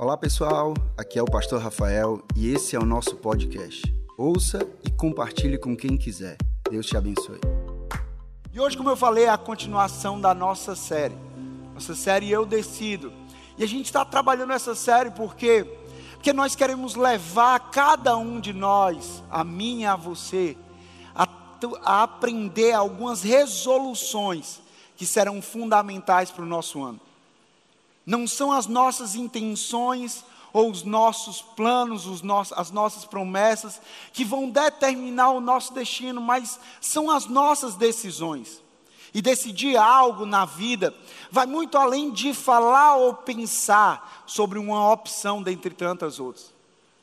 Olá pessoal, aqui é o Pastor Rafael e esse é o nosso podcast. Ouça e compartilhe com quem quiser. Deus te abençoe. E hoje, como eu falei, é a continuação da nossa série. Nossa série Eu Decido. E a gente está trabalhando essa série porque porque nós queremos levar cada um de nós, a mim e a você, a, a aprender algumas resoluções que serão fundamentais para o nosso ano. Não são as nossas intenções ou os nossos planos, os nossos, as nossas promessas que vão determinar o nosso destino, mas são as nossas decisões. E decidir algo na vida vai muito além de falar ou pensar sobre uma opção dentre tantas outras.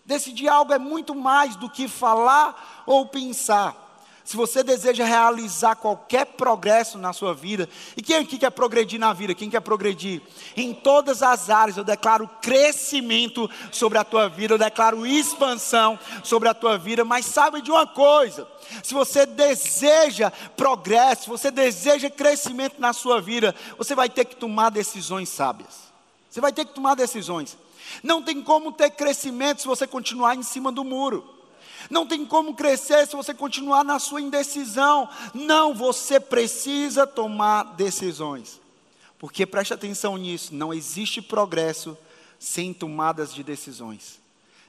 Decidir algo é muito mais do que falar ou pensar. Se você deseja realizar qualquer progresso na sua vida, e quem aqui quer progredir na vida? Quem quer progredir? Em todas as áreas, eu declaro crescimento sobre a tua vida, eu declaro expansão sobre a tua vida, mas sabe de uma coisa: se você deseja progresso, se você deseja crescimento na sua vida, você vai ter que tomar decisões sábias. Você vai ter que tomar decisões. Não tem como ter crescimento se você continuar em cima do muro. Não tem como crescer se você continuar na sua indecisão. Não, você precisa tomar decisões. Porque preste atenção nisso, não existe progresso sem tomadas de decisões.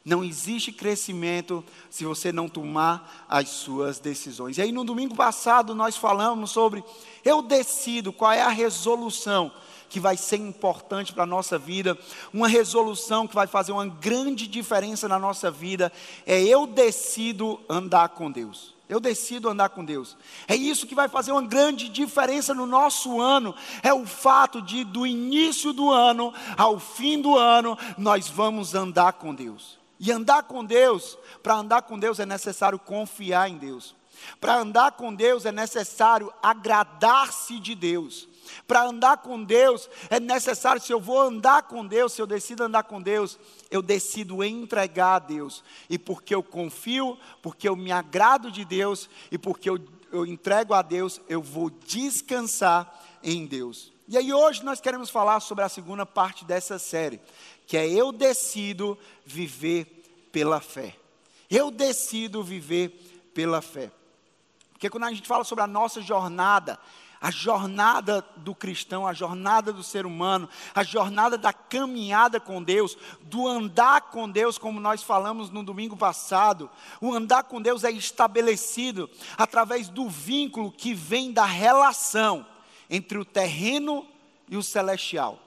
Não existe crescimento se você não tomar as suas decisões. E aí no domingo passado nós falamos sobre eu decido qual é a resolução que vai ser importante para a nossa vida, uma resolução que vai fazer uma grande diferença na nossa vida, é eu decido andar com Deus. Eu decido andar com Deus. É isso que vai fazer uma grande diferença no nosso ano. É o fato de, do início do ano ao fim do ano, nós vamos andar com Deus. E andar com Deus, para andar com Deus é necessário confiar em Deus. Para andar com Deus é necessário agradar-se de Deus. Para andar com Deus é necessário, se eu vou andar com Deus, se eu decido andar com Deus, eu decido entregar a Deus. E porque eu confio, porque eu me agrado de Deus e porque eu, eu entrego a Deus, eu vou descansar em Deus. E aí hoje nós queremos falar sobre a segunda parte dessa série, que é eu decido viver pela fé. Eu decido viver pela fé. Porque quando a gente fala sobre a nossa jornada, a jornada do cristão, a jornada do ser humano, a jornada da caminhada com Deus, do andar com Deus, como nós falamos no domingo passado. O andar com Deus é estabelecido através do vínculo que vem da relação entre o terreno e o celestial.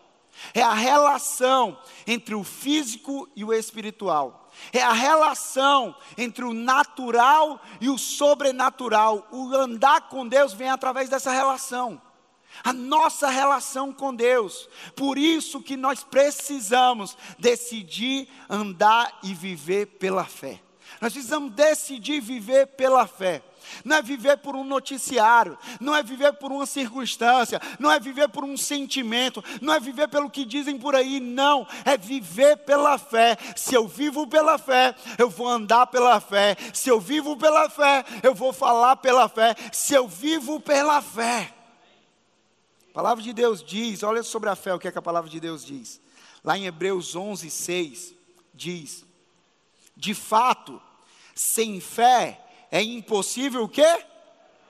É a relação entre o físico e o espiritual. É a relação entre o natural e o sobrenatural. O andar com Deus vem através dessa relação. A nossa relação com Deus. Por isso que nós precisamos decidir andar e viver pela fé. Nós precisamos decidir viver pela fé não é viver por um noticiário, não é viver por uma circunstância, não é viver por um sentimento, não é viver pelo que dizem por aí, não, é viver pela fé. Se eu vivo pela fé, eu vou andar pela fé. Se eu vivo pela fé, eu vou falar pela fé. Se eu vivo pela fé. A palavra de Deus diz, olha sobre a fé o que, é que a palavra de Deus diz. Lá em Hebreus 11, 6, diz: De fato, sem fé é impossível o quê?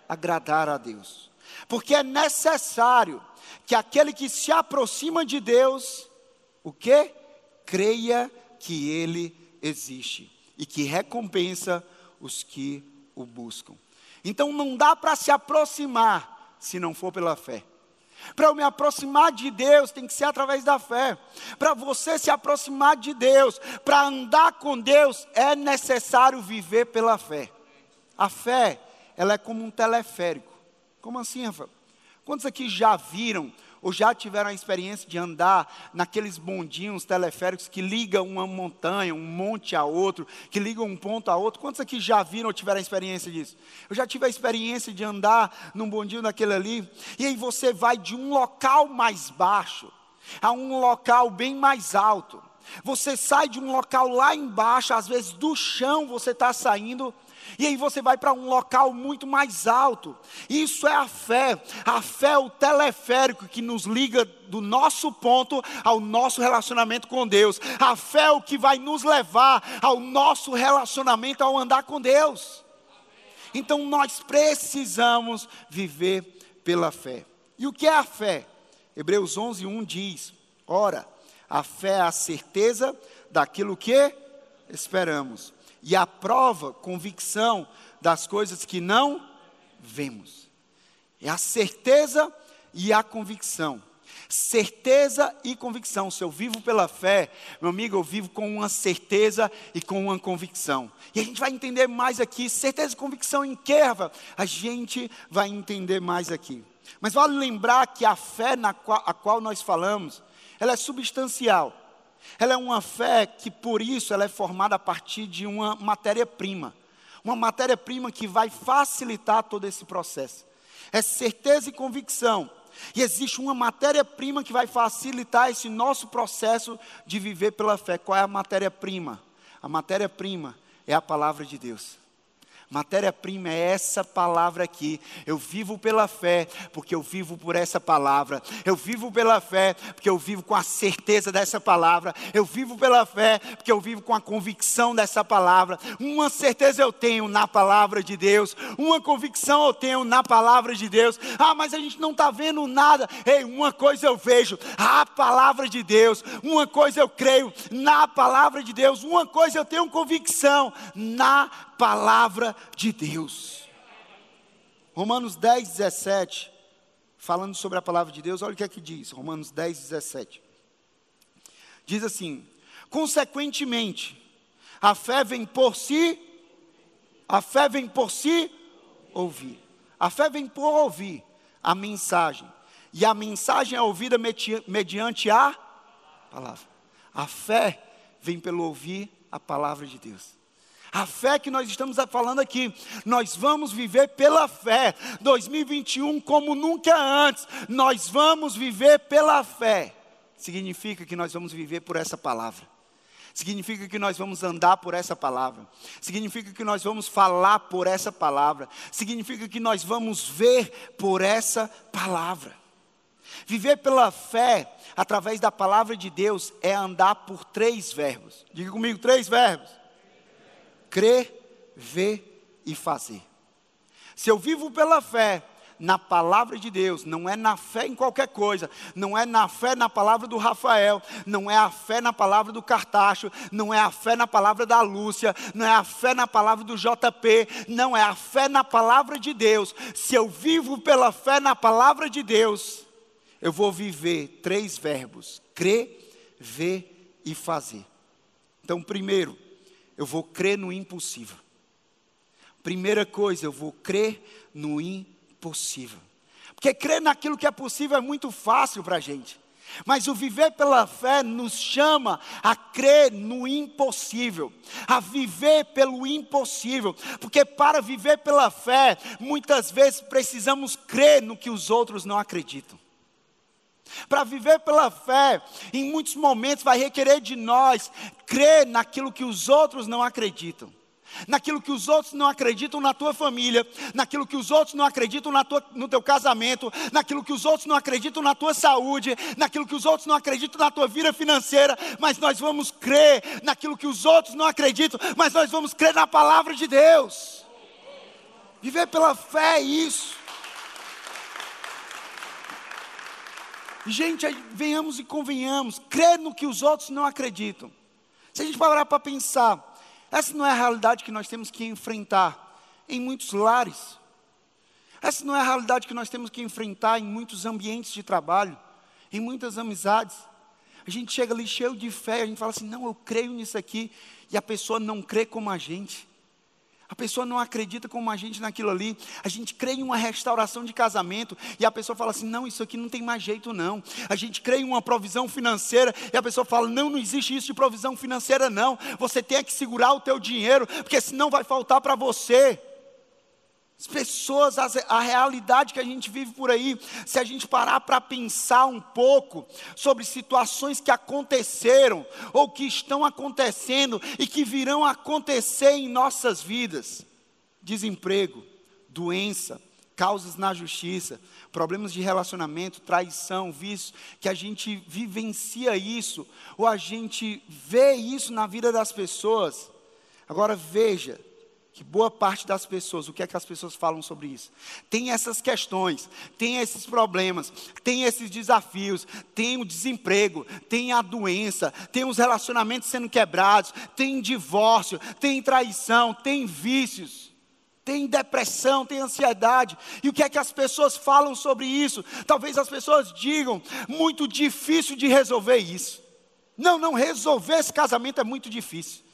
Agradar a Deus. Porque é necessário que aquele que se aproxima de Deus, o quê? Creia que Ele existe e que recompensa os que o buscam. Então não dá para se aproximar se não for pela fé. Para eu me aproximar de Deus, tem que ser através da fé. Para você se aproximar de Deus, para andar com Deus, é necessário viver pela fé. A fé, ela é como um teleférico. Como assim, Rafael? Quantos aqui já viram ou já tiveram a experiência de andar naqueles bondinhos teleféricos que ligam uma montanha, um monte a outro, que ligam um ponto a outro? Quantos aqui já viram ou tiveram a experiência disso? Eu já tive a experiência de andar num bondinho daquele ali, e aí você vai de um local mais baixo a um local bem mais alto. Você sai de um local lá embaixo, às vezes do chão você está saindo, e aí você vai para um local muito mais alto. Isso é a fé. A fé é o teleférico que nos liga do nosso ponto ao nosso relacionamento com Deus. A fé é o que vai nos levar ao nosso relacionamento ao andar com Deus. Então nós precisamos viver pela fé. E o que é a fé? Hebreus 11, 1 diz: Ora, a fé é a certeza daquilo que esperamos, e a prova, convicção das coisas que não vemos. É a certeza e a convicção. Certeza e convicção. Se eu vivo pela fé, meu amigo, eu vivo com uma certeza e com uma convicção. E a gente vai entender mais aqui. Certeza e convicção em que, A gente vai entender mais aqui. Mas vale lembrar que a fé na qual, a qual nós falamos, ela é substancial. Ela é uma fé que, por isso, ela é formada a partir de uma matéria-prima. Uma matéria-prima que vai facilitar todo esse processo. É certeza e convicção. E existe uma matéria-prima que vai facilitar esse nosso processo de viver pela fé. Qual é a matéria-prima? A matéria-prima é a palavra de Deus. Matéria-prima é essa palavra aqui. Eu vivo pela fé, porque eu vivo por essa palavra. Eu vivo pela fé, porque eu vivo com a certeza dessa palavra. Eu vivo pela fé, porque eu vivo com a convicção dessa palavra. Uma certeza eu tenho na palavra de Deus. Uma convicção eu tenho na palavra de Deus. Ah, mas a gente não está vendo nada. Ei, uma coisa eu vejo: a palavra de Deus. Uma coisa eu creio na palavra de Deus. Uma coisa eu tenho convicção na palavra de Deus. Romanos 10, 17, falando sobre a palavra de Deus, olha o que é que diz, Romanos 10, 17. Diz assim: consequentemente, a fé vem por si, a fé vem por si ouvir. A fé vem por ouvir a mensagem. E a mensagem é ouvida mediante a palavra. A fé vem pelo ouvir a palavra de Deus. A fé que nós estamos falando aqui, nós vamos viver pela fé. 2021 como nunca antes, nós vamos viver pela fé. Significa que nós vamos viver por essa palavra. Significa que nós vamos andar por essa palavra. Significa que nós vamos falar por essa palavra. Significa que nós vamos ver por essa palavra. Viver pela fé, através da palavra de Deus, é andar por três verbos. Diga comigo, três verbos crer, ver e fazer. Se eu vivo pela fé, na palavra de Deus, não é na fé em qualquer coisa, não é na fé na palavra do Rafael, não é a fé na palavra do Cartacho, não é a fé na palavra da Lúcia, não é a fé na palavra do JP, não é a fé na palavra de Deus. Se eu vivo pela fé na palavra de Deus, eu vou viver três verbos: crer, ver e fazer. Então, primeiro, eu vou crer no impossível. Primeira coisa, eu vou crer no impossível. Porque crer naquilo que é possível é muito fácil para a gente. Mas o viver pela fé nos chama a crer no impossível, a viver pelo impossível, porque para viver pela fé, muitas vezes precisamos crer no que os outros não acreditam. Para viver pela fé, em muitos momentos vai requerer de nós crer naquilo que os outros não acreditam. Naquilo que os outros não acreditam na tua família, naquilo que os outros não acreditam tua, no teu casamento, naquilo que os outros não acreditam na tua saúde, naquilo que os outros não acreditam na tua vida financeira, mas nós vamos crer naquilo que os outros não acreditam, mas nós vamos crer na palavra de Deus. Viver pela fé é isso. Gente, venhamos e convenhamos, crer no que os outros não acreditam. Se a gente parar para pensar, essa não é a realidade que nós temos que enfrentar em muitos lares. Essa não é a realidade que nós temos que enfrentar em muitos ambientes de trabalho, em muitas amizades. A gente chega ali cheio de fé, a gente fala assim: não, eu creio nisso aqui, e a pessoa não crê como a gente. A pessoa não acredita como a gente naquilo ali. A gente crê em uma restauração de casamento e a pessoa fala assim: não, isso aqui não tem mais jeito, não. A gente crê em uma provisão financeira e a pessoa fala: não, não existe isso de provisão financeira, não. Você tem que segurar o teu dinheiro, porque senão vai faltar para você. As pessoas, a, realidade que a gente vive por aí, se a gente parar para pensar um pouco sobre situações que aconteceram ou que estão acontecendo e que virão acontecer em nossas vidas desemprego, doença, causas na justiça, problemas de relacionamento, traição, vício, que a gente vivencia isso, ou a gente vê isso na vida das pessoas. Agora veja, que boa parte das pessoas, o que é que as pessoas falam sobre isso? Tem essas questões, tem esses problemas, tem esses desafios, tem o desemprego, tem a doença, tem os relacionamentos sendo quebrados, tem divórcio, tem traição, tem vícios, tem depressão, tem ansiedade. E o que é que as pessoas falam sobre isso? Talvez as pessoas digam, muito difícil de resolver isso. Não, não, resolver esse casamento é muito difícil.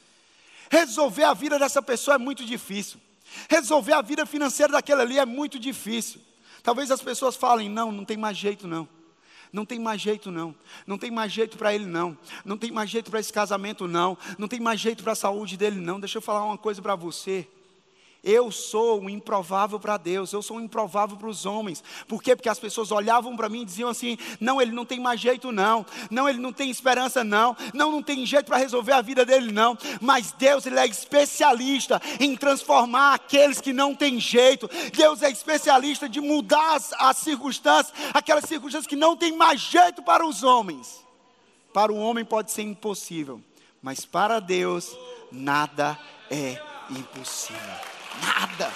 Resolver a vida dessa pessoa é muito difícil. Resolver a vida financeira daquela ali é muito difícil. Talvez as pessoas falem: não, não tem mais jeito não. Não tem mais jeito não. Não tem mais jeito para ele não. Não tem mais jeito para esse casamento não. Não tem mais jeito para a saúde dele não. Deixa eu falar uma coisa para você. Eu sou um improvável para Deus, eu sou um improvável para os homens. Por quê? Porque as pessoas olhavam para mim e diziam assim: não, ele não tem mais jeito, não. Não, ele não tem esperança, não. Não, não tem jeito para resolver a vida dele, não. Mas Deus, ele é especialista em transformar aqueles que não têm jeito. Deus é especialista de mudar as, as circunstâncias, aquelas circunstâncias que não têm mais jeito para os homens. Para o homem pode ser impossível, mas para Deus nada é impossível. Nada.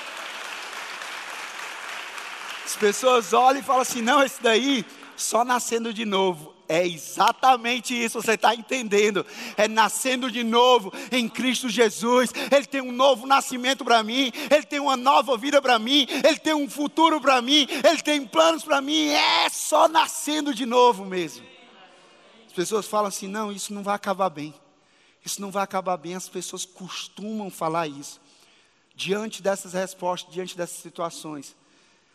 As pessoas olham e falam assim: não, esse daí, só nascendo de novo. É exatamente isso, você está entendendo. É nascendo de novo em Cristo Jesus. Ele tem um novo nascimento para mim. Ele tem uma nova vida para mim. Ele tem um futuro para mim. Ele tem planos para mim. É só nascendo de novo mesmo. As pessoas falam assim: não, isso não vai acabar bem. Isso não vai acabar bem. As pessoas costumam falar isso diante dessas respostas, diante dessas situações.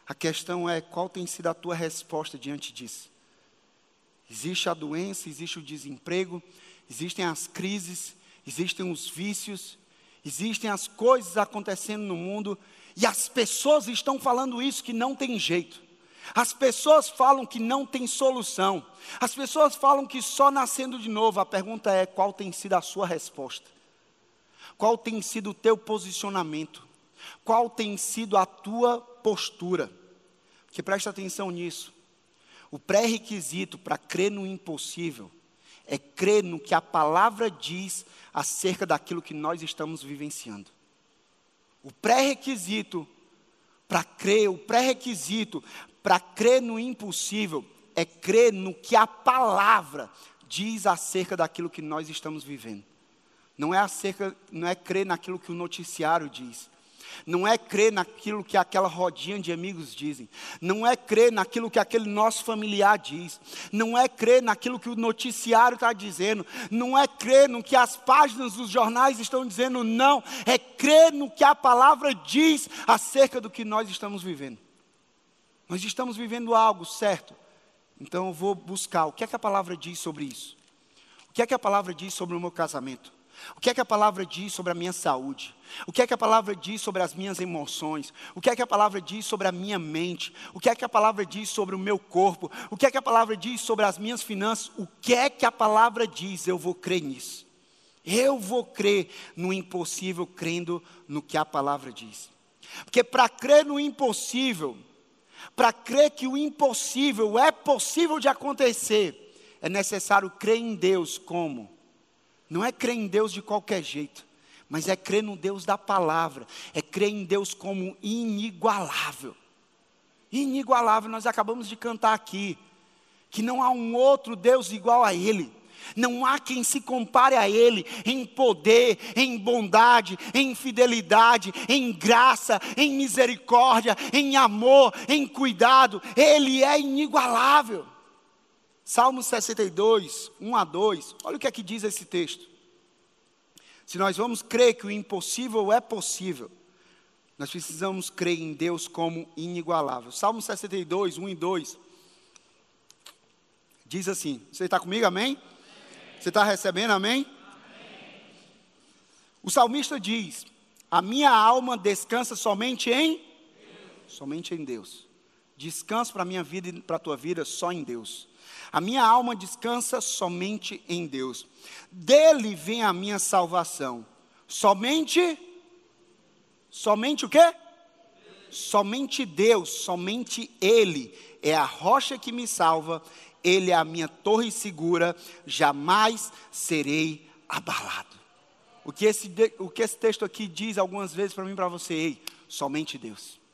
A questão é qual tem sido a tua resposta diante disso. Existe a doença, existe o desemprego, existem as crises, existem os vícios, existem as coisas acontecendo no mundo e as pessoas estão falando isso que não tem jeito. As pessoas falam que não tem solução. As pessoas falam que só nascendo de novo. A pergunta é qual tem sido a sua resposta? Qual tem sido o teu posicionamento? Qual tem sido a tua postura? Que presta atenção nisso. O pré-requisito para crer no impossível é crer no que a palavra diz acerca daquilo que nós estamos vivenciando. O pré-requisito para crer, o pré-requisito para crer no impossível é crer no que a palavra diz acerca daquilo que nós estamos vivendo. Não é acerca, não é crer naquilo que o noticiário diz. Não é crer naquilo que aquela rodinha de amigos dizem. Não é crer naquilo que aquele nosso familiar diz. Não é crer naquilo que o noticiário está dizendo. Não é crer no que as páginas dos jornais estão dizendo. Não. É crer no que a palavra diz acerca do que nós estamos vivendo. Nós estamos vivendo algo, certo? Então eu vou buscar o que é que a palavra diz sobre isso. O que é que a palavra diz sobre o meu casamento? O que é que a palavra diz sobre a minha saúde? O que é que a palavra diz sobre as minhas emoções? O que é que a palavra diz sobre a minha mente? O que é que a palavra diz sobre o meu corpo? O que é que a palavra diz sobre as minhas finanças? O que é que a palavra diz? Eu vou crer nisso. Eu vou crer no impossível, crendo no que a palavra diz. Porque para crer no impossível, para crer que o impossível é possível de acontecer, é necessário crer em Deus como não é crer em Deus de qualquer jeito, mas é crer no Deus da palavra, é crer em Deus como inigualável. Inigualável, nós acabamos de cantar aqui, que não há um outro Deus igual a Ele. Não há quem se compare a Ele em poder, em bondade, em fidelidade, em graça, em misericórdia, em amor, em cuidado. Ele é inigualável. Salmo 62, 1 a 2, olha o que é que diz esse texto. Se nós vamos crer que o impossível é possível, nós precisamos crer em Deus como inigualável. Salmo 62, 1 e 2, diz assim: Você está comigo, amém? amém. Você está recebendo, amém? amém? O salmista diz: A minha alma descansa somente em somente em Deus. Descanso para a minha vida e para a tua vida só em Deus. A minha alma descansa somente em Deus. Dele vem a minha salvação. Somente somente o quê? Somente Deus, somente ele é a rocha que me salva, ele é a minha torre segura, jamais serei abalado. O que esse, o que esse texto aqui diz algumas vezes para mim e para você, ei, somente Deus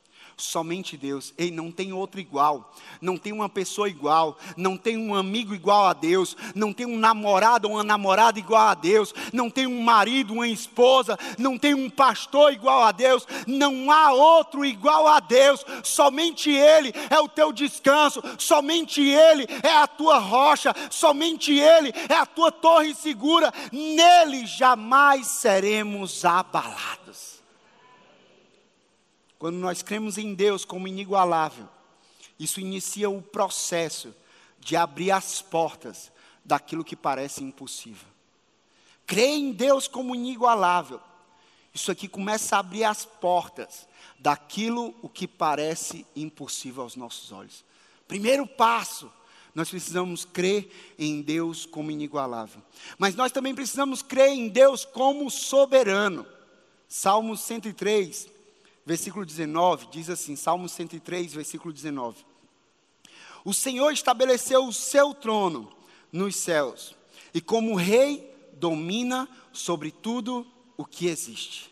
somente Deus. Ei, não tem outro igual, não tem uma pessoa igual, não tem um amigo igual a Deus, não tem um namorado ou uma namorada igual a Deus, não tem um marido, uma esposa, não tem um pastor igual a Deus, não há outro igual a Deus, somente Ele é o teu descanso, somente Ele é a tua rocha, somente Ele é a tua torre segura, nele jamais seremos abalados. Quando nós cremos em Deus como inigualável, isso inicia o processo de abrir as portas daquilo que parece impossível. Crer em Deus como inigualável, isso aqui começa a abrir as portas daquilo o que parece impossível aos nossos olhos. Primeiro passo, nós precisamos crer em Deus como inigualável. Mas nós também precisamos crer em Deus como soberano. Salmo 103, versículo 19, diz assim, Salmo 103, versículo 19: O Senhor estabeleceu o seu trono nos céus, e como rei domina sobre tudo o que existe.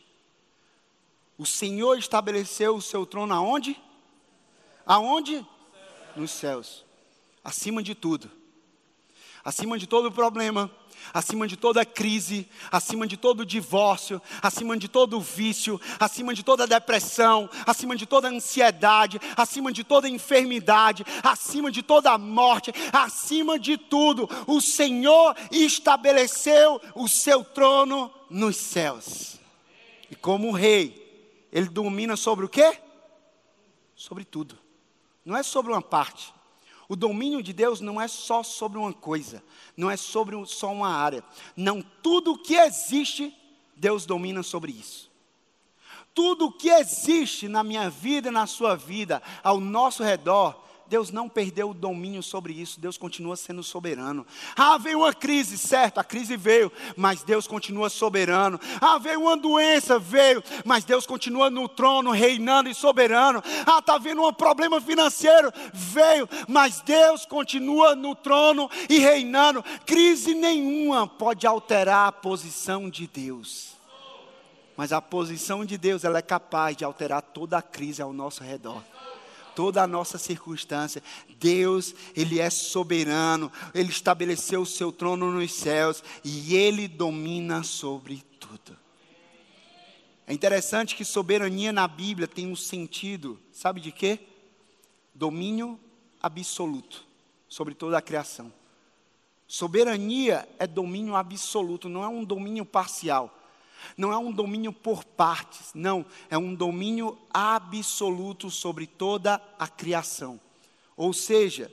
O Senhor estabeleceu o seu trono aonde? Aonde? Nos céus. Acima de tudo. Acima de todo problema, acima de toda crise, acima de todo divórcio, acima de todo vício, acima de toda depressão, acima de toda ansiedade, acima de toda enfermidade, acima de toda morte, acima de tudo, o Senhor estabeleceu o seu trono nos céus. E como rei, ele domina sobre o quê? Sobre tudo. Não é sobre uma parte. O domínio de Deus não é só sobre uma coisa, não é sobre só uma área. Não, tudo que existe, Deus domina sobre isso. Tudo que existe na minha vida na sua vida, ao nosso redor, Deus não perdeu o domínio sobre isso, Deus continua sendo soberano. Ah, veio uma crise, certo, a crise veio, mas Deus continua soberano. Ah, veio uma doença, veio, mas Deus continua no trono, reinando e soberano. Ah, está vindo um problema financeiro, veio, mas Deus continua no trono e reinando. Crise nenhuma pode alterar a posição de Deus. Mas a posição de Deus, ela é capaz de alterar toda a crise ao nosso redor toda a nossa circunstância. Deus, Ele é soberano, Ele estabeleceu o seu trono nos céus e Ele domina sobre tudo. É interessante que soberania na Bíblia tem um sentido, sabe de quê? Domínio absoluto sobre toda a criação. Soberania é domínio absoluto, não é um domínio parcial. Não é um domínio por partes, não, é um domínio absoluto sobre toda a criação. Ou seja,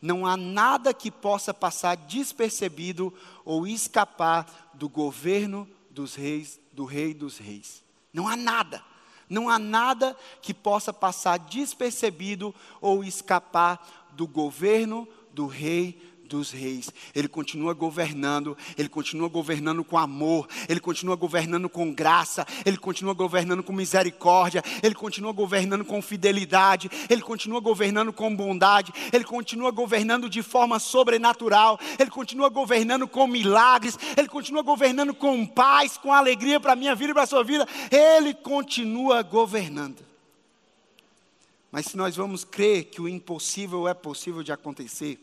não há nada que possa passar despercebido ou escapar do governo dos reis, do rei dos reis. Não há nada. Não há nada que possa passar despercebido ou escapar do governo do rei dos reis. Ele continua governando, ele continua governando com amor, ele continua governando com graça, ele continua governando com misericórdia, ele continua governando com fidelidade, ele continua governando com bondade, ele continua governando de forma sobrenatural, ele continua governando com milagres, ele continua governando com paz, com alegria para a minha vida e para a sua vida, ele continua governando. Mas se nós vamos crer que o impossível é possível de acontecer,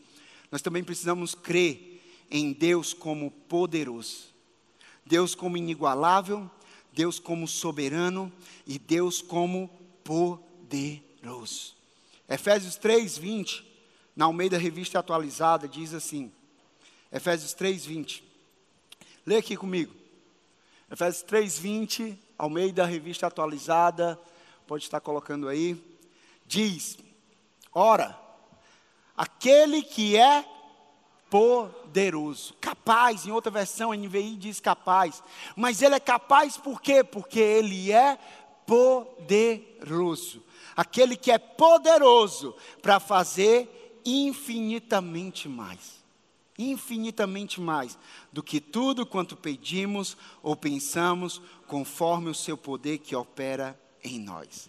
nós também precisamos crer em Deus como poderoso, Deus como inigualável, Deus como soberano e Deus como poderoso. Efésios 3, 20, na Almeida Revista Atualizada, diz assim: Efésios 3, 20. Lê aqui comigo. Efésios 3, 20, Almeida Revista Atualizada, pode estar colocando aí. Diz: Ora, aquele que é poderoso, capaz, em outra versão, a NVI diz capaz, mas ele é capaz por quê? Porque ele é poderoso. Aquele que é poderoso para fazer infinitamente mais infinitamente mais do que tudo quanto pedimos ou pensamos, conforme o seu poder que opera em nós.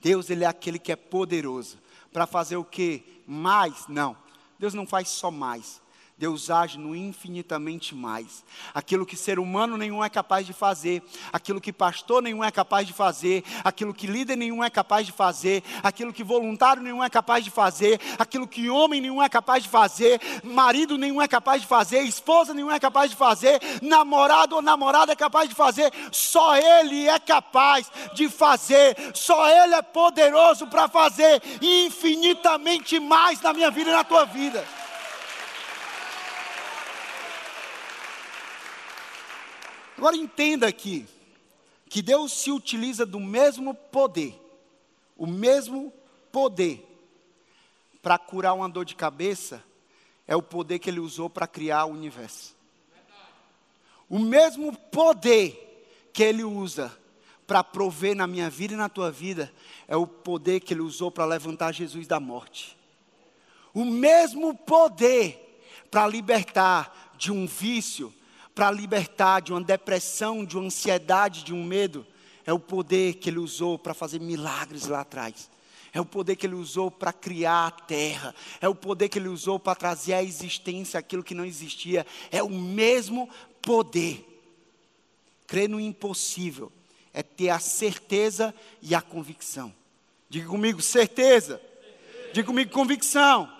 Deus, ele é aquele que é poderoso para fazer o que? Mais? Não. Deus não faz só mais. Deus age no infinitamente mais. Aquilo que ser humano nenhum é capaz de fazer, aquilo que pastor nenhum é capaz de fazer, aquilo que líder nenhum é capaz de fazer, aquilo que voluntário nenhum é capaz de fazer, aquilo que homem nenhum é capaz de fazer, marido nenhum é capaz de fazer, esposa nenhum é capaz de fazer, namorado ou namorada é capaz de fazer, só Ele é capaz de fazer, só Ele é poderoso para fazer infinitamente mais na minha vida e na tua vida. Agora entenda aqui que Deus se utiliza do mesmo poder, o mesmo poder para curar uma dor de cabeça é o poder que ele usou para criar o universo. O mesmo poder que ele usa para prover na minha vida e na tua vida é o poder que ele usou para levantar Jesus da morte. O mesmo poder para libertar de um vício, para libertar de uma depressão, de uma ansiedade, de um medo, é o poder que ele usou para fazer milagres lá atrás. É o poder que ele usou para criar a terra. É o poder que ele usou para trazer à existência aquilo que não existia. É o mesmo poder. Crer no impossível é ter a certeza e a convicção. Diga comigo, certeza. Diga comigo, convicção.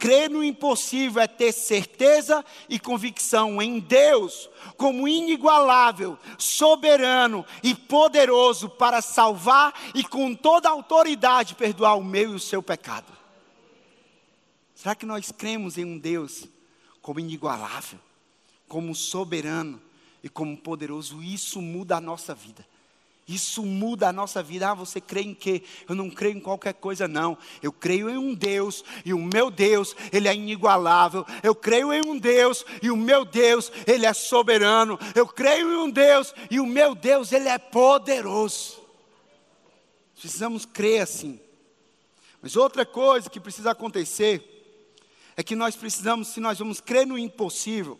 Crer no impossível é ter certeza e convicção em Deus como inigualável, soberano e poderoso para salvar e com toda autoridade perdoar o meu e o seu pecado. Será que nós cremos em um Deus como inigualável, como soberano e como poderoso? Isso muda a nossa vida. Isso muda a nossa vida. Ah, você crê em quê? Eu não creio em qualquer coisa, não. Eu creio em um Deus, e o meu Deus, Ele é inigualável. Eu creio em um Deus, e o meu Deus, Ele é soberano. Eu creio em um Deus, e o meu Deus, Ele é poderoso. Precisamos crer assim. Mas outra coisa que precisa acontecer é que nós precisamos, se nós vamos crer no impossível,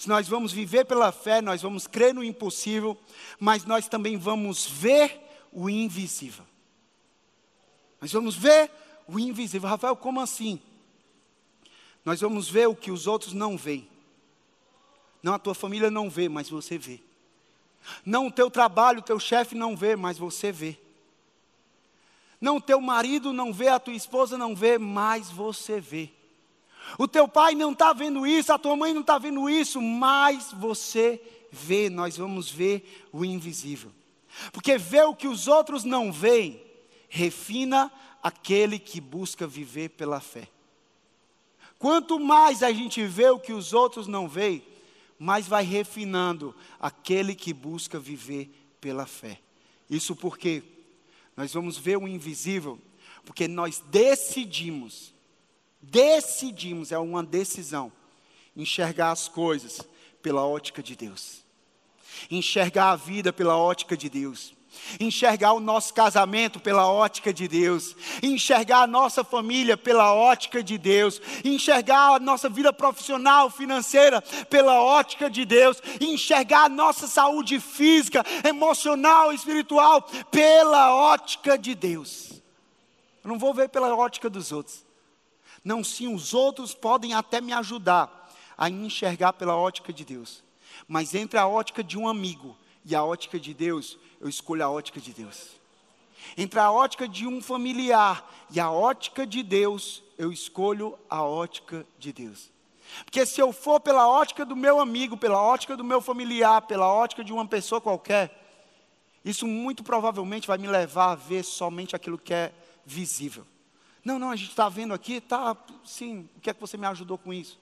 se nós vamos viver pela fé, nós vamos crer no impossível, mas nós também vamos ver o invisível. Nós vamos ver o invisível. Rafael, como assim? Nós vamos ver o que os outros não veem. Não, a tua família não vê, mas você vê. Não o teu trabalho, o teu chefe não vê, mas você vê. Não o teu marido não vê, a tua esposa não vê, mas você vê. O teu pai não está vendo isso, a tua mãe não está vendo isso, mas você vê, nós vamos ver o invisível. Porque ver o que os outros não veem, refina aquele que busca viver pela fé. Quanto mais a gente vê o que os outros não veem, mais vai refinando aquele que busca viver pela fé. Isso porque nós vamos ver o invisível, porque nós decidimos Decidimos, é uma decisão, enxergar as coisas pela ótica de Deus, enxergar a vida pela ótica de Deus, enxergar o nosso casamento pela ótica de Deus, enxergar a nossa família pela ótica de Deus, enxergar a nossa vida profissional, financeira pela ótica de Deus, enxergar a nossa saúde física, emocional, espiritual pela ótica de Deus. Eu não vou ver pela ótica dos outros. Não, sim, os outros podem até me ajudar a enxergar pela ótica de Deus. Mas entre a ótica de um amigo e a ótica de Deus, eu escolho a ótica de Deus. Entre a ótica de um familiar e a ótica de Deus, eu escolho a ótica de Deus. Porque se eu for pela ótica do meu amigo, pela ótica do meu familiar, pela ótica de uma pessoa qualquer, isso muito provavelmente vai me levar a ver somente aquilo que é visível. Não, não, a gente está vendo aqui, tá, sim, o que é que você me ajudou com isso?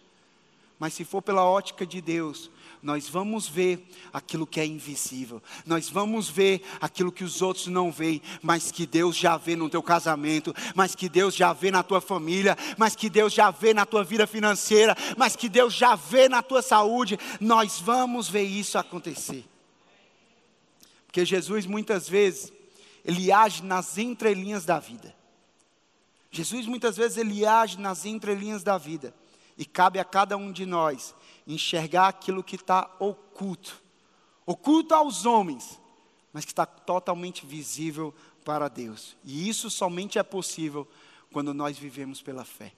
Mas se for pela ótica de Deus, nós vamos ver aquilo que é invisível, nós vamos ver aquilo que os outros não veem, mas que Deus já vê no teu casamento, mas que Deus já vê na tua família, mas que Deus já vê na tua vida financeira, mas que Deus já vê na tua saúde, nós vamos ver isso acontecer. Porque Jesus muitas vezes, ele age nas entrelinhas da vida. Jesus muitas vezes ele age nas entrelinhas da vida. E cabe a cada um de nós enxergar aquilo que está oculto oculto aos homens, mas que está totalmente visível para Deus. E isso somente é possível quando nós vivemos pela fé.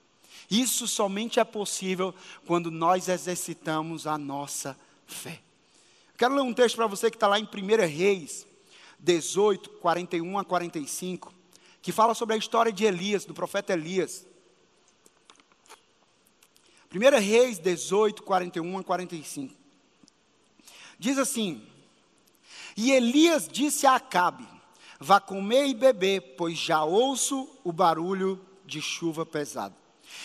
Isso somente é possível quando nós exercitamos a nossa fé. Quero ler um texto para você que está lá em 1 Reis 18, 41 a 45, que fala sobre a história de Elias, do profeta Elias. 1 Reis 18, 41 a 45. Diz assim: E Elias disse a Acabe: Vá comer e beber, pois já ouço o barulho de chuva pesada.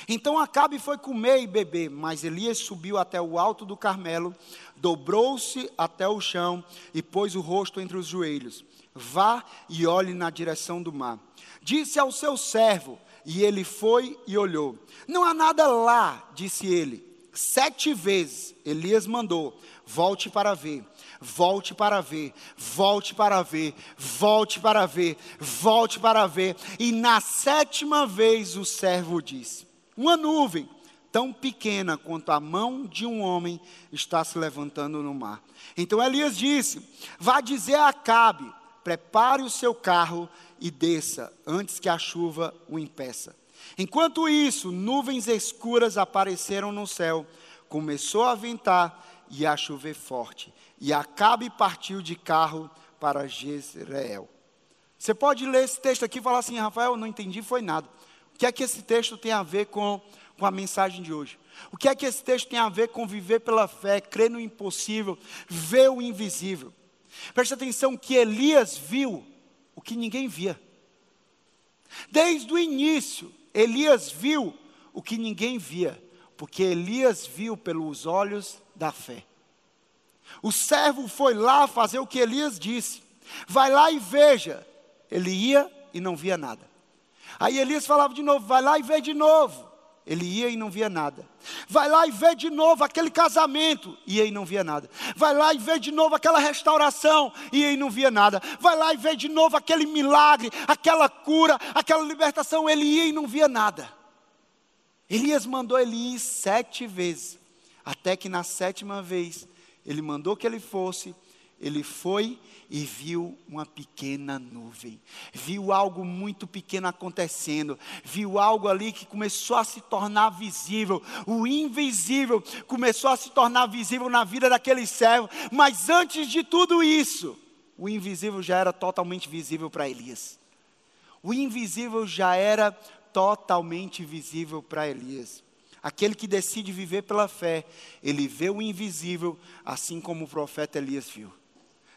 Então Acabe foi comer e beber, mas Elias subiu até o alto do Carmelo, dobrou-se até o chão e pôs o rosto entre os joelhos. Vá e olhe na direção do mar. Disse ao seu servo, e ele foi e olhou. Não há nada lá, disse ele. Sete vezes Elias mandou: volte para ver, volte para ver, volte para ver, volte para ver, volte para ver. E na sétima vez o servo disse: Uma nuvem tão pequena quanto a mão de um homem está se levantando no mar. Então Elias disse: Vá dizer a Acabe: prepare o seu carro e desça, antes que a chuva o impeça. Enquanto isso, nuvens escuras apareceram no céu, começou a ventar e a chover forte. E Acabe partiu de carro para Jezreel. Você pode ler esse texto aqui e falar assim, Rafael, não entendi, foi nada. O que é que esse texto tem a ver com, com a mensagem de hoje? O que é que esse texto tem a ver com viver pela fé, crer no impossível, ver o invisível? Preste atenção que Elias viu o que ninguém via. Desde o início, Elias viu o que ninguém via, porque Elias viu pelos olhos da fé. O servo foi lá fazer o que Elias disse. Vai lá e veja. Ele ia e não via nada. Aí Elias falava de novo: vai lá e vê de novo. Ele ia e não via nada. Vai lá e vê de novo aquele casamento, ia e não via nada. Vai lá e vê de novo aquela restauração, ia e não via nada. Vai lá e vê de novo aquele milagre, aquela cura, aquela libertação, ele ia e não via nada. Elias mandou ele ir sete vezes. Até que na sétima vez, ele mandou que ele fosse, ele foi e viu uma pequena nuvem, viu algo muito pequeno acontecendo, viu algo ali que começou a se tornar visível, o invisível começou a se tornar visível na vida daquele servo, mas antes de tudo isso, o invisível já era totalmente visível para Elias. O invisível já era totalmente visível para Elias. Aquele que decide viver pela fé, ele vê o invisível, assim como o profeta Elias viu.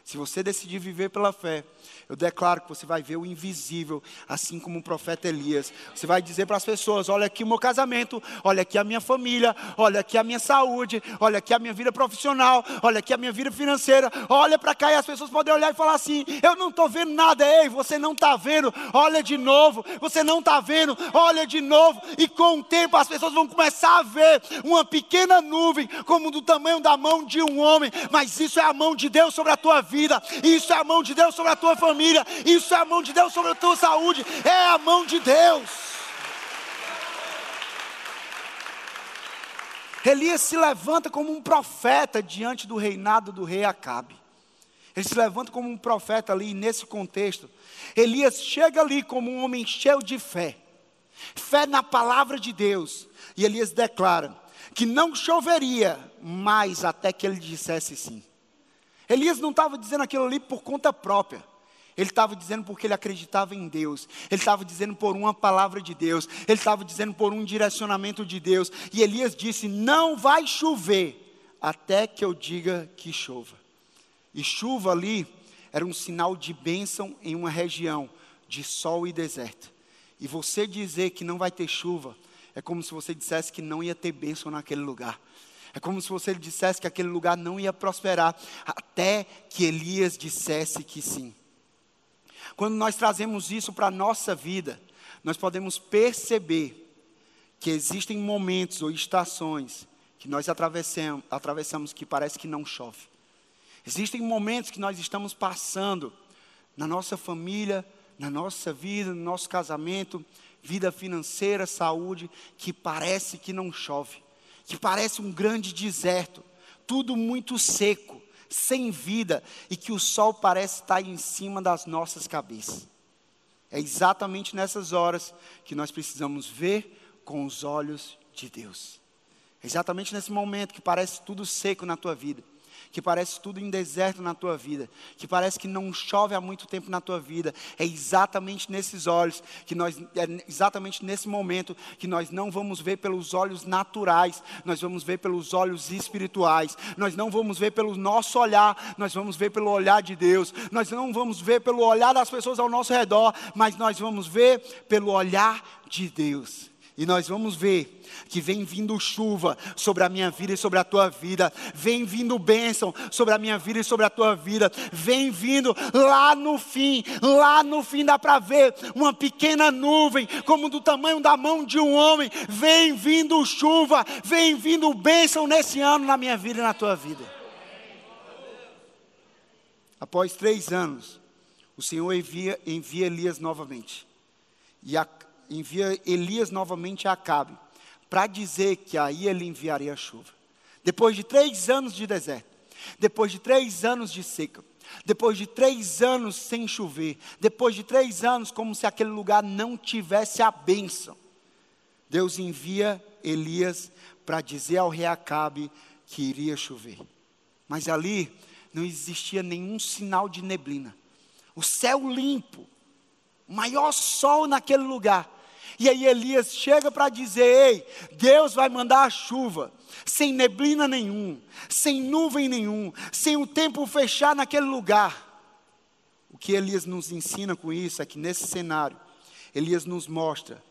Se você decidir viver pela fé, eu declaro que você vai ver o invisível, assim como o profeta Elias. Você vai dizer para as pessoas: olha aqui o meu casamento, olha aqui a minha família, olha aqui a minha saúde, olha aqui a minha vida profissional, olha aqui a minha vida financeira. Olha para cá e as pessoas podem olhar e falar assim: eu não estou vendo nada, ei, você não está vendo, olha de novo, você não está vendo, olha de novo. E com o tempo as pessoas vão começar a ver uma pequena nuvem, como do tamanho da mão de um homem, mas isso é a mão de Deus sobre a tua vida, isso é a mão de Deus sobre a tua família família, isso é a mão de Deus sobre a tua saúde, é a mão de Deus. Elias se levanta como um profeta diante do reinado do rei Acabe. Ele se levanta como um profeta ali nesse contexto. Elias chega ali como um homem cheio de fé, fé na palavra de Deus. E Elias declara que não choveria mais até que ele dissesse sim. Elias não estava dizendo aquilo ali por conta própria. Ele estava dizendo porque ele acreditava em Deus. Ele estava dizendo por uma palavra de Deus. Ele estava dizendo por um direcionamento de Deus. E Elias disse: Não vai chover até que eu diga que chova. E chuva ali era um sinal de bênção em uma região de sol e deserto. E você dizer que não vai ter chuva é como se você dissesse que não ia ter bênção naquele lugar. É como se você dissesse que aquele lugar não ia prosperar até que Elias dissesse que sim. Quando nós trazemos isso para a nossa vida, nós podemos perceber que existem momentos ou estações que nós atravessamos, atravessamos que parece que não chove. Existem momentos que nós estamos passando na nossa família, na nossa vida, no nosso casamento, vida financeira, saúde, que parece que não chove, que parece um grande deserto, tudo muito seco, sem vida e que o sol parece estar em cima das nossas cabeças. É exatamente nessas horas que nós precisamos ver com os olhos de Deus. É exatamente nesse momento que parece tudo seco na tua vida que parece tudo em deserto na tua vida, que parece que não chove há muito tempo na tua vida, é exatamente nesses olhos que nós, é exatamente nesse momento que nós não vamos ver pelos olhos naturais, nós vamos ver pelos olhos espirituais, nós não vamos ver pelo nosso olhar, nós vamos ver pelo olhar de Deus, nós não vamos ver pelo olhar das pessoas ao nosso redor, mas nós vamos ver pelo olhar de Deus. E nós vamos ver que vem vindo chuva sobre a minha vida e sobre a tua vida, vem vindo bênção sobre a minha vida e sobre a tua vida, vem vindo lá no fim, lá no fim dá para ver uma pequena nuvem, como do tamanho da mão de um homem, vem vindo chuva, vem vindo bênção nesse ano na minha vida e na tua vida. Após três anos, o Senhor envia, envia Elias novamente. E a, envia Elias novamente a Acabe, para dizer que aí ele enviaria a chuva. Depois de três anos de deserto, depois de três anos de seca, depois de três anos sem chover, depois de três anos como se aquele lugar não tivesse a bênção, Deus envia Elias para dizer ao rei Acabe que iria chover. Mas ali não existia nenhum sinal de neblina. O céu limpo, o maior sol naquele lugar. E aí Elias chega para dizer: Ei, Deus vai mandar a chuva, sem neblina nenhum, sem nuvem nenhum, sem o tempo fechar naquele lugar. O que Elias nos ensina com isso é que nesse cenário, Elias nos mostra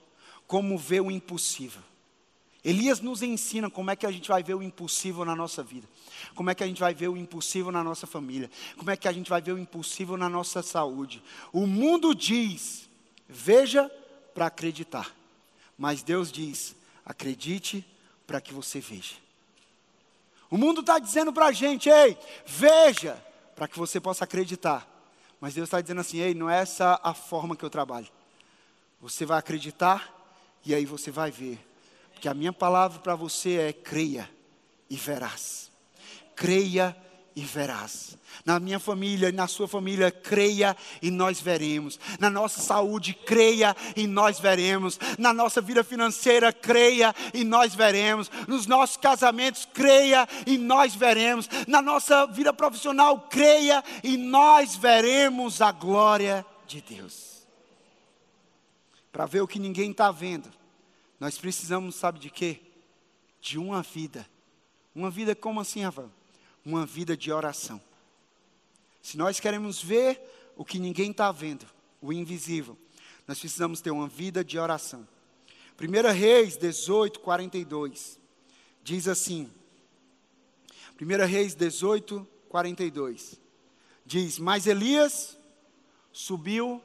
como ver o impossível. Elias nos ensina como é que a gente vai ver o impossível na nossa vida, como é que a gente vai ver o impossível na nossa família, como é que a gente vai ver o impossível na nossa saúde. O mundo diz: veja para acreditar. Mas Deus diz: acredite para que você veja. O mundo está dizendo para a gente: ei, veja, para que você possa acreditar. Mas Deus está dizendo assim: ei, não é essa a forma que eu trabalho. Você vai acreditar e aí você vai ver. Porque a minha palavra para você é: creia e verás. Creia e e verás. Na minha família e na sua família, creia e nós veremos. Na nossa saúde, creia e nós veremos. Na nossa vida financeira, creia e nós veremos. Nos nossos casamentos, creia e nós veremos. Na nossa vida profissional, creia e nós veremos a glória de Deus. Para ver o que ninguém está vendo, nós precisamos, sabe de quê? De uma vida. Uma vida como assim, Rafael? Uma vida de oração. Se nós queremos ver o que ninguém está vendo, o invisível, nós precisamos ter uma vida de oração. 1 Reis 18, 42, diz assim: 1 Reis 18, 42, diz: Mas Elias subiu.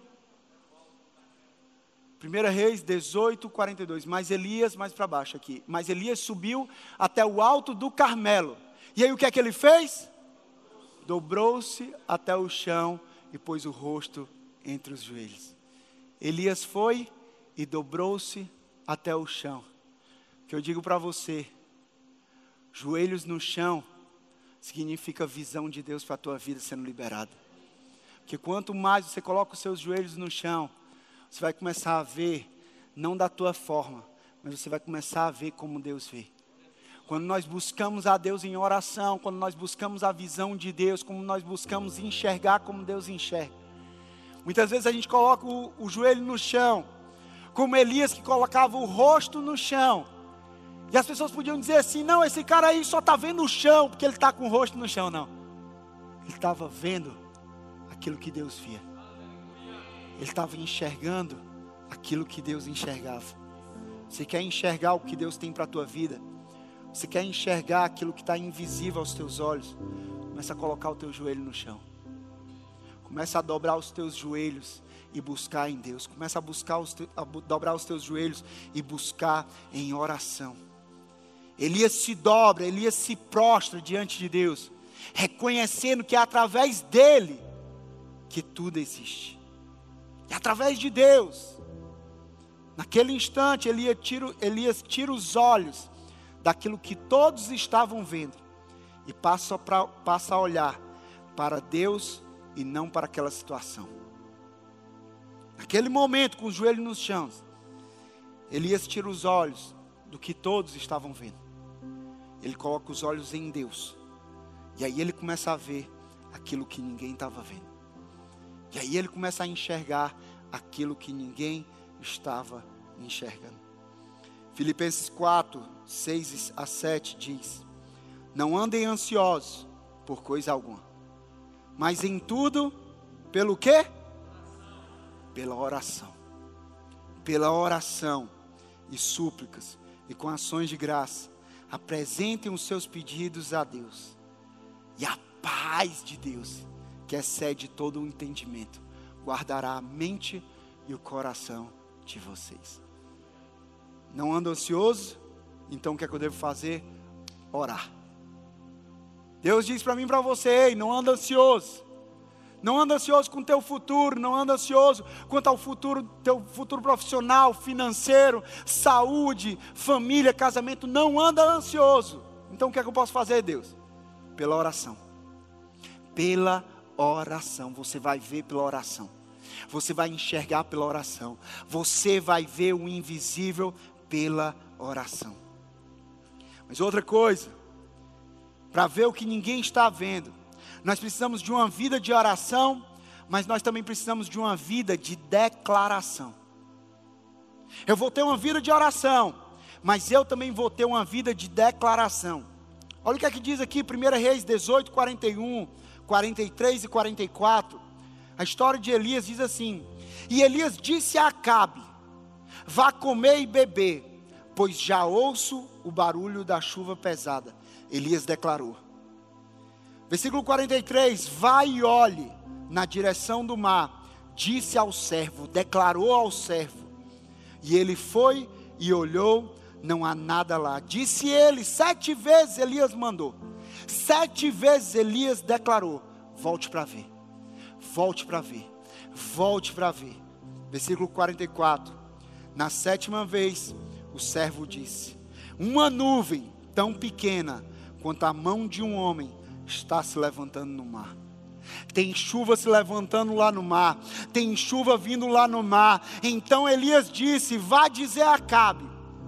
1 Reis 18, 42. Mas Elias, mais para baixo aqui. Mas Elias subiu até o alto do Carmelo e aí o que é que ele fez? Dobrou-se até o chão e pôs o rosto entre os joelhos. Elias foi e dobrou-se até o chão. Que eu digo para você, joelhos no chão significa visão de Deus para a tua vida sendo liberada. Porque quanto mais você coloca os seus joelhos no chão, você vai começar a ver, não da tua forma, mas você vai começar a ver como Deus vê. Quando nós buscamos a Deus em oração, quando nós buscamos a visão de Deus, como nós buscamos enxergar como Deus enxerga. Muitas vezes a gente coloca o, o joelho no chão, como Elias que colocava o rosto no chão. E as pessoas podiam dizer assim: não, esse cara aí só está vendo o chão, porque ele está com o rosto no chão. Não. Ele estava vendo aquilo que Deus via. Ele estava enxergando aquilo que Deus enxergava. Você quer enxergar o que Deus tem para a tua vida? Você quer enxergar aquilo que está invisível aos teus olhos? Começa a colocar o teu joelho no chão. Começa a dobrar os teus joelhos e buscar em Deus. Começa a buscar os te... a dobrar os teus joelhos e buscar em oração. Elias se dobra, Elias se prostra diante de Deus, reconhecendo que é através dele que tudo existe. E através de Deus, naquele instante, Elias tira, Elias tira os olhos daquilo que todos estavam vendo e passa, pra, passa a olhar para Deus e não para aquela situação. Naquele momento, com os joelhos nos chãos, Elias tira os olhos do que todos estavam vendo. Ele coloca os olhos em Deus. E aí ele começa a ver aquilo que ninguém estava vendo. E aí ele começa a enxergar aquilo que ninguém estava enxergando. Filipenses 4, 6 a 7 diz: Não andem ansiosos por coisa alguma, mas em tudo, pelo quê? Pela oração. Pela oração e súplicas e com ações de graça, apresentem os seus pedidos a Deus. E a paz de Deus, que excede todo o entendimento, guardará a mente e o coração de vocês. Não ando ansioso? Então o que é que eu devo fazer? Orar. Deus diz para mim e para você: ei, não anda ansioso. Não anda ansioso com o teu futuro, não anda ansioso quanto ao futuro, teu futuro profissional, financeiro, saúde, família, casamento, não anda ansioso. Então o que é que eu posso fazer, Deus? Pela oração. Pela oração, você vai ver pela oração. Você vai enxergar pela oração. Você vai ver o invisível pela oração. Mas outra coisa, para ver o que ninguém está vendo. Nós precisamos de uma vida de oração, mas nós também precisamos de uma vida de declaração. Eu vou ter uma vida de oração, mas eu também vou ter uma vida de declaração. Olha o que é que diz aqui, 1 Reis 18, 41, 43 e 44. A história de Elias diz assim: E Elias disse a Acabe: Vá comer e beber, pois já ouço o barulho da chuva pesada. Elias declarou. Versículo 43: Vai e olhe na direção do mar, disse ao servo, declarou ao servo. E ele foi e olhou, não há nada lá. Disse ele, sete vezes Elias mandou. Sete vezes Elias declarou: Volte para ver, volte para ver, volte para ver. Versículo 44. Na sétima vez, o servo disse: Uma nuvem tão pequena quanto a mão de um homem está se levantando no mar. Tem chuva se levantando lá no mar, tem chuva vindo lá no mar. Então Elias disse: Vá dizer a Acabe: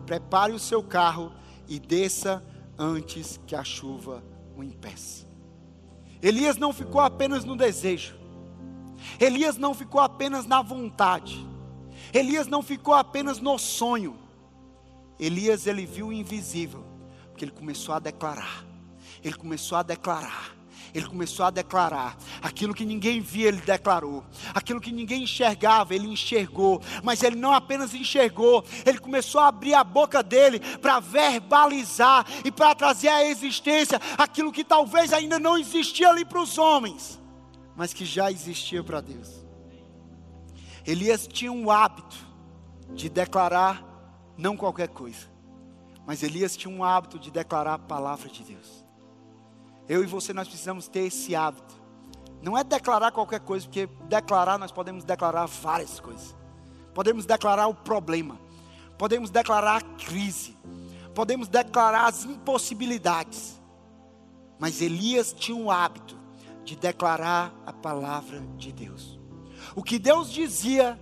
prepare o seu carro e desça antes que a chuva o impeça. Elias não ficou apenas no desejo, Elias não ficou apenas na vontade, Elias não ficou apenas no sonho. Elias ele viu o invisível, porque ele começou a declarar ele começou a declarar. Ele começou a declarar. Aquilo que ninguém via, ele declarou. Aquilo que ninguém enxergava, ele enxergou. Mas ele não apenas enxergou, ele começou a abrir a boca dele para verbalizar e para trazer à existência aquilo que talvez ainda não existia ali para os homens, mas que já existia para Deus. Elias tinha um hábito de declarar não qualquer coisa, mas Elias tinha um hábito de declarar a palavra de Deus. Eu e você nós precisamos ter esse hábito. Não é declarar qualquer coisa, porque declarar nós podemos declarar várias coisas. Podemos declarar o problema, podemos declarar a crise, podemos declarar as impossibilidades. Mas Elias tinha um hábito de declarar a palavra de Deus. O que Deus dizia,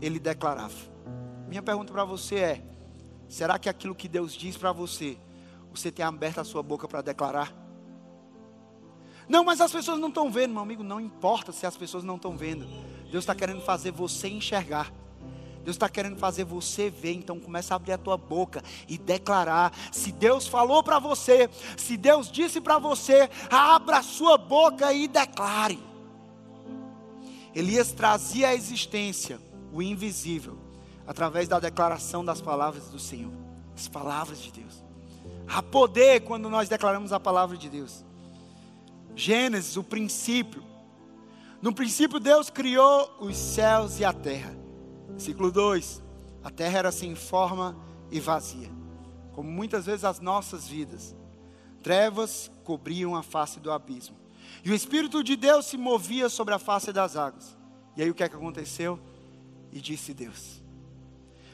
ele declarava. Minha pergunta para você é: será que aquilo que Deus diz para você, você tem aberto a sua boca para declarar? Não, mas as pessoas não estão vendo, meu amigo. Não importa se as pessoas não estão vendo. Deus está querendo fazer você enxergar. Deus está querendo fazer você ver, então começa a abrir a tua boca e declarar. Se Deus falou para você, se Deus disse para você, abra a sua boca e declare. Elias trazia à existência o invisível através da declaração das palavras do Senhor, as palavras de Deus. Há poder quando nós declaramos a palavra de Deus. Gênesis, o princípio. No princípio, Deus criou os céus e a terra. Ciclo 2: A terra era sem forma e vazia, como muitas vezes as nossas vidas. Trevas cobriam a face do abismo. E o Espírito de Deus se movia sobre a face das águas. E aí o que é que aconteceu? E disse Deus.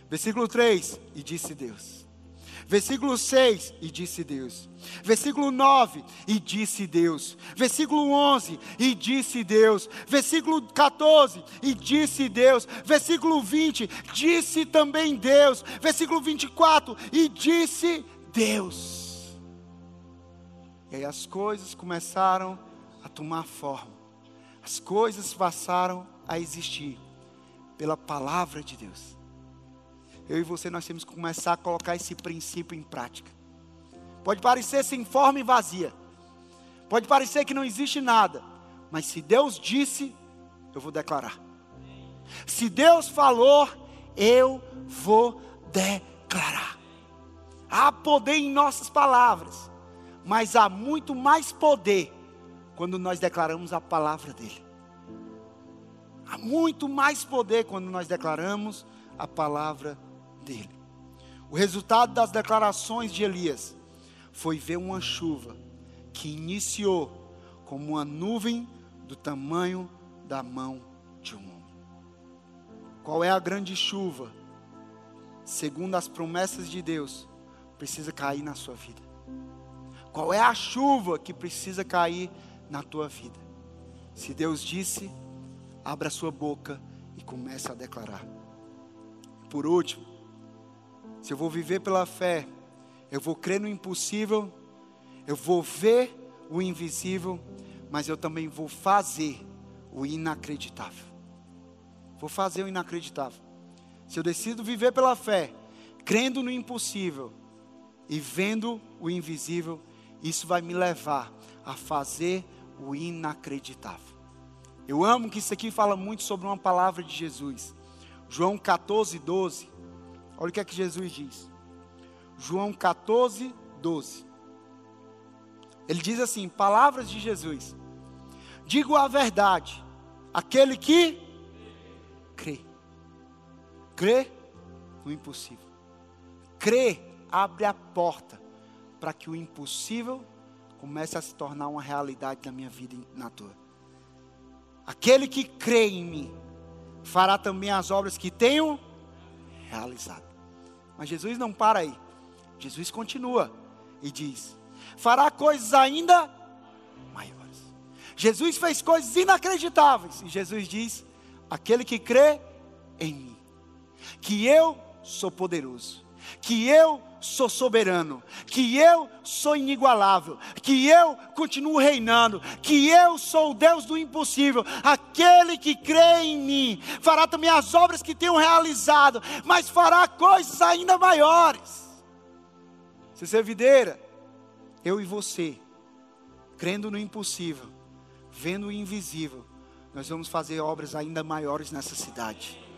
Versículo 3: E disse Deus. Versículo 6, e disse Deus. Versículo 9, e disse Deus. Versículo 11, e disse Deus. Versículo 14, e disse Deus. Versículo 20, disse também Deus. Versículo 24, e disse Deus. E aí as coisas começaram a tomar forma. As coisas passaram a existir pela palavra de Deus. Eu e você nós temos que começar a colocar esse princípio em prática. Pode parecer sem forma e vazia. Pode parecer que não existe nada, mas se Deus disse, eu vou declarar. Se Deus falou, eu vou declarar. Há poder em nossas palavras, mas há muito mais poder quando nós declaramos a palavra dele. Há muito mais poder quando nós declaramos a palavra dele. O resultado das declarações de Elias foi ver uma chuva que iniciou como uma nuvem do tamanho da mão de um homem. Qual é a grande chuva? Segundo as promessas de Deus, precisa cair na sua vida. Qual é a chuva que precisa cair na tua vida. Se Deus disse, abra sua boca e comece a declarar. Por último, se eu vou viver pela fé, eu vou crer no impossível, eu vou ver o invisível, mas eu também vou fazer o inacreditável. Vou fazer o inacreditável. Se eu decido viver pela fé, crendo no impossível e vendo o invisível, isso vai me levar a fazer o inacreditável. Eu amo que isso aqui fala muito sobre uma palavra de Jesus. João 14, 12. Olha o que é que Jesus diz. João 14, 12. Ele diz assim: Palavras de Jesus. Digo a verdade, aquele que crê. Crê no impossível. Crê abre a porta para que o impossível comece a se tornar uma realidade na minha vida na tua. Aquele que crê em mim fará também as obras que tenho realizado. Mas Jesus não para aí. Jesus continua e diz: fará coisas ainda maiores. Jesus fez coisas inacreditáveis. E Jesus diz: aquele que crê em mim, que eu sou poderoso, que eu sou soberano, que eu sou inigualável, que eu continuo reinando, que eu sou o Deus do impossível. Aquele que crê em mim fará também as obras que tenho realizado, mas fará coisas ainda maiores. Se você é videira, eu e você, crendo no impossível, vendo o invisível, nós vamos fazer obras ainda maiores nessa cidade.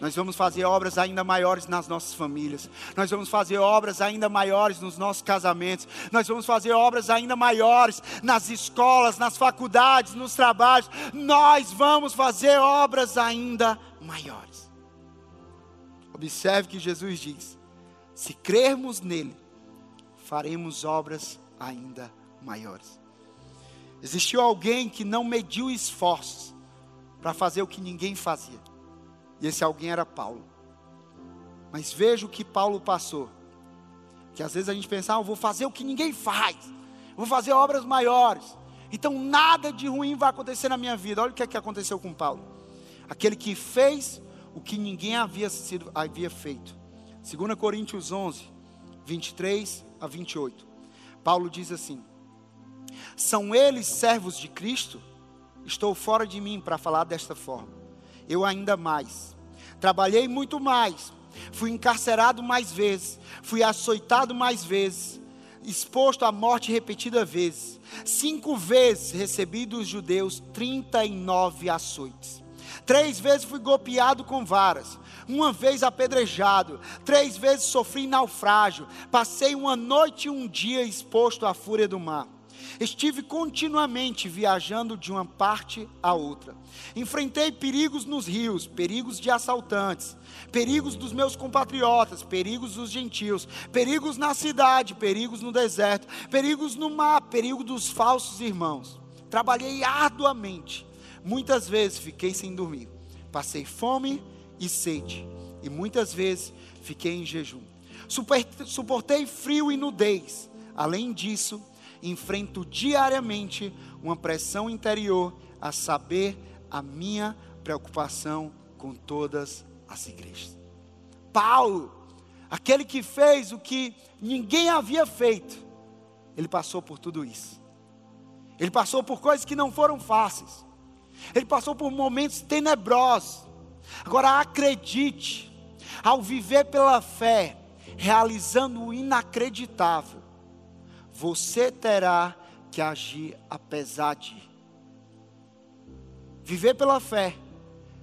Nós vamos fazer obras ainda maiores nas nossas famílias. Nós vamos fazer obras ainda maiores nos nossos casamentos. Nós vamos fazer obras ainda maiores nas escolas, nas faculdades, nos trabalhos. Nós vamos fazer obras ainda maiores. Observe que Jesus diz: se crermos nele, faremos obras ainda maiores. Existiu alguém que não mediu esforços para fazer o que ninguém fazia. E esse alguém era Paulo. Mas veja o que Paulo passou. Que às vezes a gente pensa, ah, eu vou fazer o que ninguém faz, vou fazer obras maiores. Então nada de ruim vai acontecer na minha vida. Olha o que, é que aconteceu com Paulo. Aquele que fez o que ninguém havia, sido, havia feito. 2 Coríntios 11, 23 a 28. Paulo diz assim: São eles servos de Cristo? Estou fora de mim para falar desta forma eu ainda mais. Trabalhei muito mais, fui encarcerado mais vezes, fui açoitado mais vezes, exposto à morte repetida vezes. Cinco vezes recebi dos judeus 39 açoites. Três vezes fui golpeado com varas, uma vez apedrejado, três vezes sofri naufrágio, passei uma noite e um dia exposto à fúria do mar. Estive continuamente viajando de uma parte a outra. Enfrentei perigos nos rios, perigos de assaltantes, perigos dos meus compatriotas, perigos dos gentios, perigos na cidade, perigos no deserto, perigos no mar, perigo dos falsos irmãos. trabalhei arduamente. Muitas vezes fiquei sem dormir. Passei fome e sede. E muitas vezes fiquei em jejum. Suportei frio e nudez. Além disso, enfrento diariamente uma pressão interior, a saber, a minha preocupação com todas as igrejas. Paulo, aquele que fez o que ninguém havia feito, ele passou por tudo isso. Ele passou por coisas que não foram fáceis. Ele passou por momentos tenebrosos. Agora acredite, ao viver pela fé, realizando o inacreditável, você terá que agir apesar de. Viver pela fé,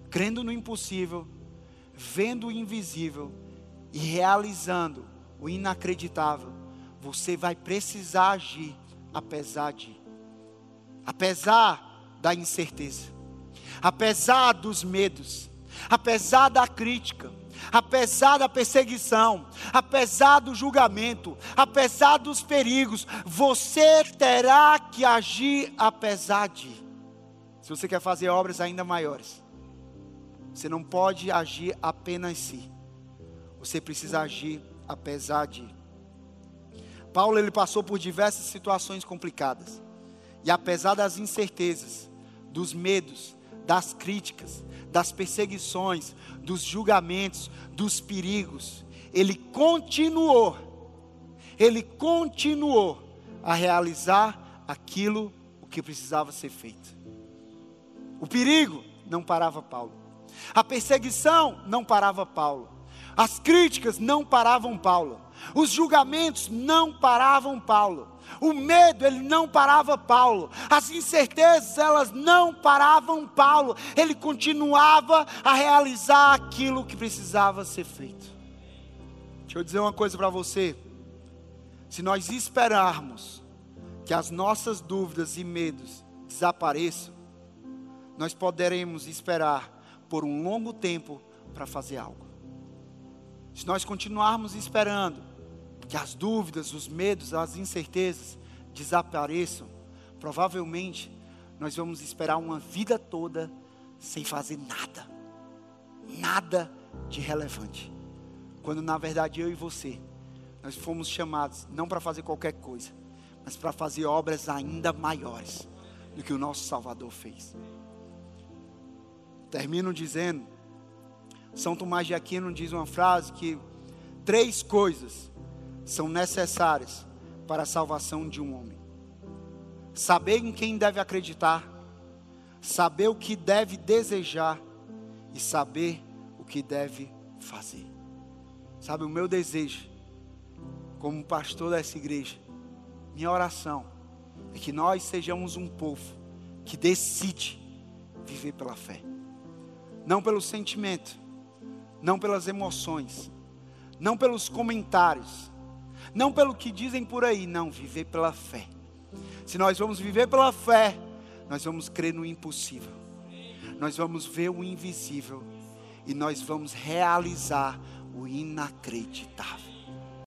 crendo no impossível, vendo o invisível e realizando o inacreditável, você vai precisar agir apesar de. Apesar da incerteza, apesar dos medos, apesar da crítica, apesar da perseguição, apesar do julgamento, apesar dos perigos, você terá que agir apesar de. Se você quer fazer obras ainda maiores, você não pode agir apenas si. Você precisa agir apesar de. Paulo ele passou por diversas situações complicadas. E apesar das incertezas, dos medos, das críticas, das perseguições, dos julgamentos, dos perigos, ele continuou, ele continuou a realizar aquilo o que precisava ser feito. O perigo não parava Paulo. A perseguição não parava Paulo. As críticas não paravam Paulo. Os julgamentos não paravam Paulo. O medo, ele não parava Paulo. As incertezas, elas não paravam Paulo. Ele continuava a realizar aquilo que precisava ser feito. Deixa eu dizer uma coisa para você. Se nós esperarmos que as nossas dúvidas e medos desapareçam, nós poderemos esperar por um longo tempo para fazer algo. Se nós continuarmos esperando que as dúvidas, os medos, as incertezas desapareçam, provavelmente nós vamos esperar uma vida toda sem fazer nada, nada de relevante. Quando na verdade eu e você, nós fomos chamados não para fazer qualquer coisa, mas para fazer obras ainda maiores do que o nosso Salvador fez. Termino dizendo, São Tomás de Aquino diz uma frase que três coisas são necessárias para a salvação de um homem: saber em quem deve acreditar, saber o que deve desejar e saber o que deve fazer. Sabe, o meu desejo, como pastor dessa igreja, minha oração é que nós sejamos um povo que decide viver pela fé, não pelo sentimento, não pelas emoções, não pelos comentários, não pelo que dizem por aí, não, viver pela fé. Se nós vamos viver pela fé, nós vamos crer no impossível, nós vamos ver o invisível e nós vamos realizar o inacreditável.